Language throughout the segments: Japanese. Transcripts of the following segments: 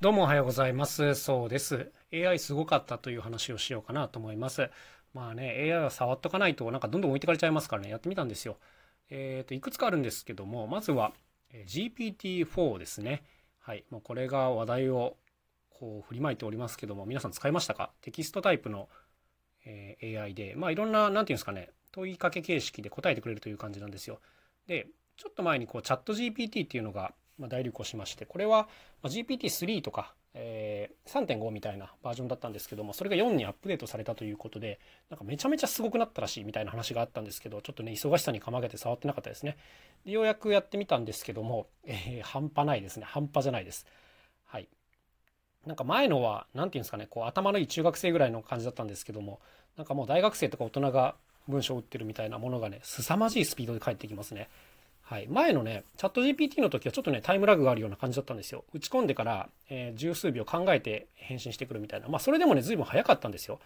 どうもおはようございます。そうです。AI すごかったという話をしようかなと思います。まあね、AI は触っとかないとなんかどんどん置いてかれちゃいますからね、やってみたんですよ。えっ、ー、と、いくつかあるんですけども、まずは GPT-4 ですね。はい。もうこれが話題をこう振りまいておりますけども、皆さん使いましたか？テキストタイプの、え、AI で、まあいろんな、なんていうんですかね、問いかけ形式で答えてくれるという感じなんですよ。で、ちょっと前にこうチャット GPT っていうのがま、大流行しまして、これは GPT-3 とか、え、3.5みたいなバージョンだったんですけども、それが4にアップデートされたということで、なんかめちゃめちゃすごくなったらしいみたいな話があったんですけど、ちょっとね、忙しさにかまけて触ってなかったですね。でようやくやってみたんですけども、えー、半端ないですね。半端じゃないです。はい。なんか前のは、何て言うんですかね、こう頭のいい中学生ぐらいの感じだったんですけども、なんかもう大学生とか大人が文章を打ってるみたいなものがね、凄まじいスピードで返ってきますね。はい、前のね、チャット GPT の時はちょっとね、タイムラグがあるような感じだったんですよ。打ち込んでから、えー、十数秒考えて返信してくるみたいな。まあ、それでもね、随分早かったんですよ。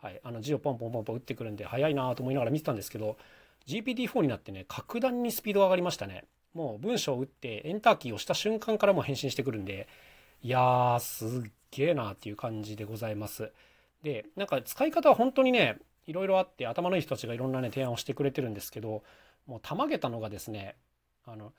はい、あの字をポンポンポンポン打ってくるんで、早いなと思いながら見てたんですけど、GPT-4 になってね、格段にスピードが上がりましたね。もう文章を打って、エンターキーを押した瞬間からも返信してくるんで、いやー、すっげーなっていう感じでございます。で、なんか使い方は本当にね、いろいろあって、頭のいい人たちがいろんなね、提案をしてくれてるんですけど、もうたまげたのがですね、あの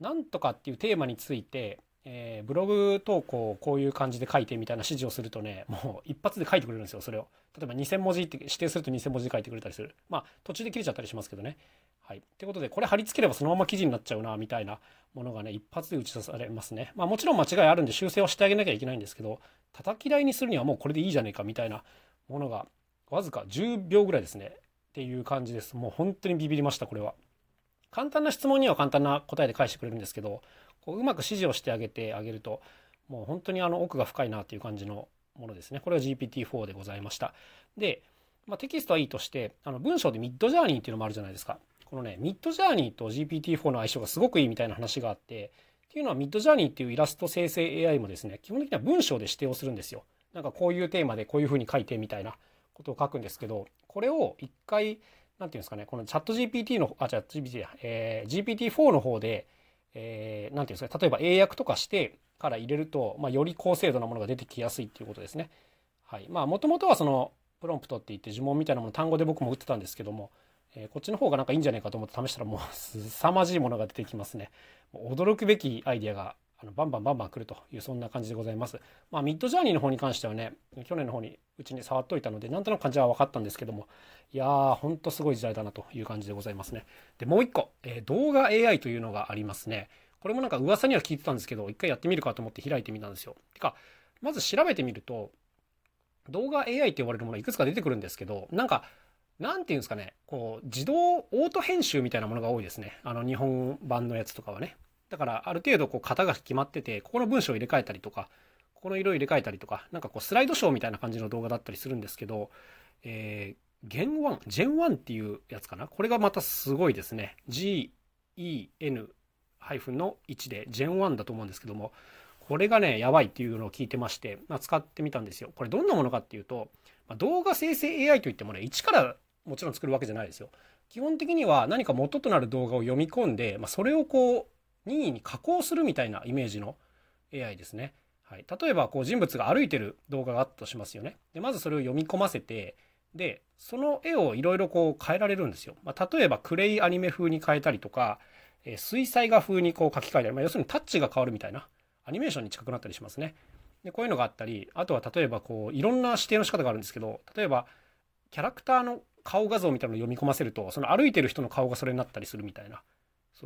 なんとかっていうテーマについて、えー、ブログ投稿をこういう感じで書いてみたいな指示をするとねもう一発で書いてくれるんですよそれを。例えば2000文字って指定すると2000文字で書いてくれたりする。まあ途中で切れちゃったりしますけどね。はい。ってことでこれ貼り付ければそのまま記事になっちゃうなみたいなものがね一発で打ち出されますね。まあもちろん間違いあるんで修正をしてあげなきゃいけないんですけど叩き台にするにはもうこれでいいじゃねえかみたいなものがわずか10秒ぐらいですねっていう感じです。もう本当にビビりましたこれは。簡単な質問には簡単な答えで返してくれるんですけどこううまく指示をしてあげてあげるともう本当にあの奥が深いなっていう感じのものですね。これは GPT-4 でございました。で、まあ、テキストはいいとしてあの文章でミッドジャーニーっていうのもあるじゃないですか。このねミッドジャーニーと GPT-4 の相性がすごくいいみたいな話があってっていうのはミッドジャーニーっていうイラスト生成 AI もですね基本的には文章で指定をするんですよ。なんかこういうテーマでこういうふうに書いてみたいな。ことを書くんですけどこれを一回なんていうんですかね、このチャット GPT の、あ、チャット GPT や、えー、GPT-4 の方で、えー、なんていうんですか、例えば英訳とかしてから入れると、まあ、より高精度なものが出てきやすいっていうことですね。はい。まあ、もともとはその、プロンプトって言って呪文みたいなもの単語で僕も打ってたんですけども、えー、こっちの方がなんかいいんじゃないかと思って試したらもう凄まじいものが出てきますね。驚くべきアイデアがあのバンバンバンバン来るというそんな感じでございます。まあ、ミッドジャーニーの方に関してはね、去年の方にうちに触っといたので、なんとなく感じは分かったんですけども、いやー、ほんとすごい時代だなという感じでございますね。で、もう一個、えー、動画 AI というのがありますね。これもなんか噂には聞いてたんですけど、一回やってみるかと思って開いてみたんですよ。てか、まず調べてみると、動画 AI って呼ばれるものいくつか出てくるんですけど、なんか、なんていうんですかね、こう、自動オート編集みたいなものが多いですね。あの、日本版のやつとかはね。だからある程度こう型が決まってて、ここの文章を入れ替えたりとか、ここの色を入れ替えたりとか、なんかこうスライドショーみたいな感じの動画だったりするんですけど、えー、ゲン1、ジェン1っていうやつかな？これがまたすごいですね。G-E-N の1で、ジェン1だと思うんですけども、これがね、やばいっていうのを聞いてまして、まあ、使ってみたんですよ。これどんなものかっていうと、まあ、動画生成 AI といってもね、一からもちろん作るわけじゃないですよ。基本的には何か元となる動画を読み込んで、まあ、それをこう、任意に加工するみたいなイメージの AI ですね。はい、例えばこう人物が歩いてる動画があったとしますよね。でまずそれを読み込ませてでその絵をいろいろこう変えられるんですよ。まあ、例えばクレイアニメ風に変えたりとか、えー、水彩画風にこう書き換えたり、まあ、要するにタッチが変わるみたいなアニメーションに近くなったりしますね。でこういうのがあったりあとは例えばこういろんな指定の仕方があるんですけど例えばキャラクターの顔画像みたいなのを読み込ませるとその歩いてる人の顔がそれになったりするみたいな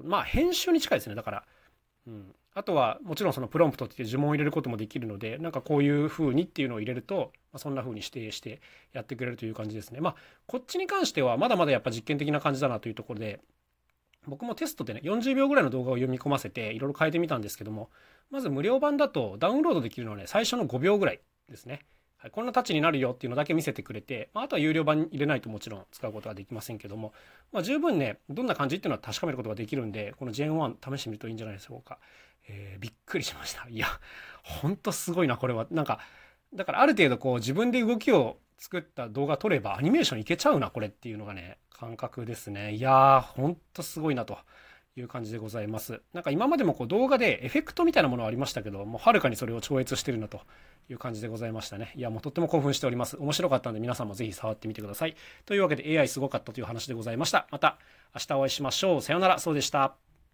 そう。まあ編集に近いですね。だから、うん、あとはもちろんそのプロンプトっていう呪文を入れることもできるのでなんかこういう風にっていうのを入れると、まあ、そんな風に指定してやってくれるという感じですね。まあこっちに関してはまだまだやっぱ実験的な感じだなというところで僕もテストでね40秒ぐらいの動画を読み込ませていろいろ変えてみたんですけどもまず無料版だとダウンロードできるのはね最初の5秒ぐらいですね。はい、こんなタッチになるよっていうのだけ見せてくれて、まあ、あとは有料版に入れないともちろん使うことはできませんけども、まあ、十分ね、どんな感じっていうのは確かめることができるんで、この Gen1 試してみるといいんじゃないでしょうか。えー、びっくりしました。いや、ほんとすごいな、これは。なんか、だからある程度こう自分で動きを作った動画撮ればアニメーションいけちゃうな、これっていうのがね、感覚ですね。いやー、ほんとすごいなという感じでございます。なんか今までもこう動画でエフェクトみたいなものはありましたけど、もうはるかにそれを超越してるなという感じでございましたね。いや、もうとっても興奮しております。面白かったんで皆さんもぜひ触ってみてください。というわけで AI すごかったという話でございました。また明日お会いしましょう。さようなら。そうでした。